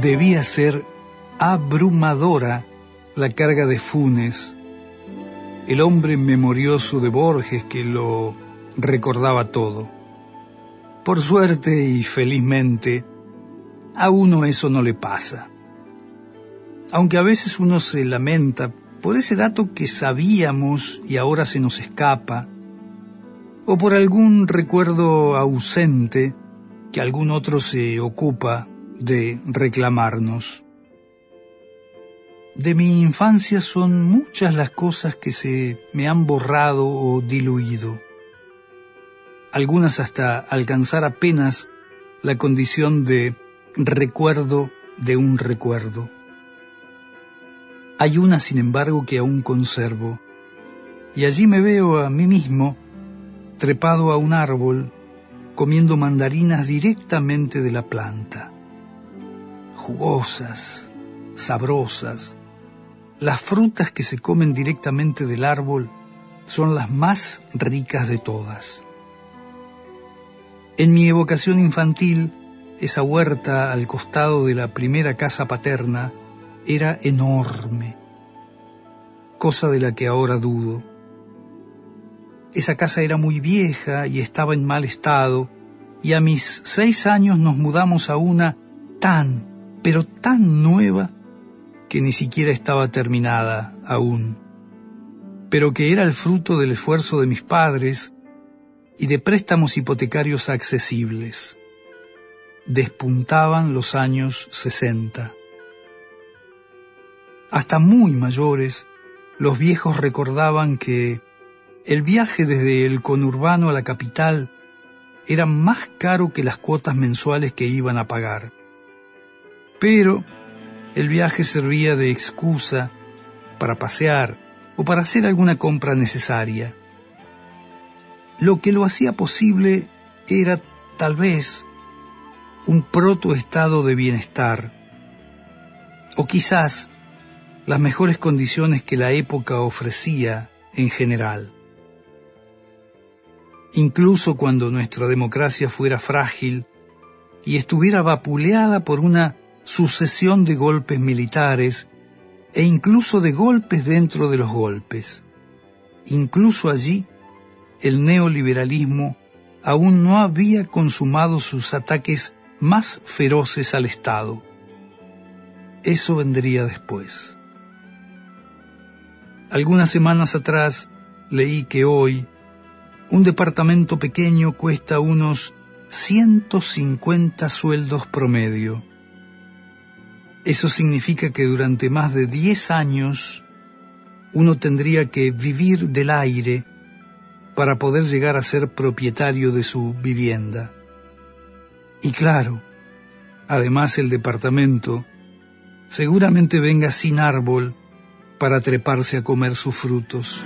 Debía ser abrumadora la carga de Funes, el hombre memorioso de Borges que lo recordaba todo. Por suerte y felizmente, a uno eso no le pasa. Aunque a veces uno se lamenta por ese dato que sabíamos y ahora se nos escapa, o por algún recuerdo ausente que algún otro se ocupa de reclamarnos. De mi infancia son muchas las cosas que se me han borrado o diluido, algunas hasta alcanzar apenas la condición de recuerdo de un recuerdo. Hay una, sin embargo, que aún conservo, y allí me veo a mí mismo trepado a un árbol comiendo mandarinas directamente de la planta. Jugosas, sabrosas, las frutas que se comen directamente del árbol son las más ricas de todas. En mi evocación infantil, esa huerta al costado de la primera casa paterna era enorme, cosa de la que ahora dudo. Esa casa era muy vieja y estaba en mal estado, y a mis seis años nos mudamos a una tan, pero tan nueva, que ni siquiera estaba terminada aún, pero que era el fruto del esfuerzo de mis padres y de préstamos hipotecarios accesibles. Despuntaban los años sesenta. Hasta muy mayores, los viejos recordaban que el viaje desde el conurbano a la capital era más caro que las cuotas mensuales que iban a pagar. Pero el viaje servía de excusa para pasear o para hacer alguna compra necesaria. Lo que lo hacía posible era tal vez un protoestado de bienestar, o quizás las mejores condiciones que la época ofrecía en general incluso cuando nuestra democracia fuera frágil y estuviera vapuleada por una sucesión de golpes militares e incluso de golpes dentro de los golpes. Incluso allí, el neoliberalismo aún no había consumado sus ataques más feroces al Estado. Eso vendría después. Algunas semanas atrás leí que hoy, un departamento pequeño cuesta unos 150 sueldos promedio. Eso significa que durante más de 10 años uno tendría que vivir del aire para poder llegar a ser propietario de su vivienda. Y claro, además el departamento seguramente venga sin árbol para treparse a comer sus frutos.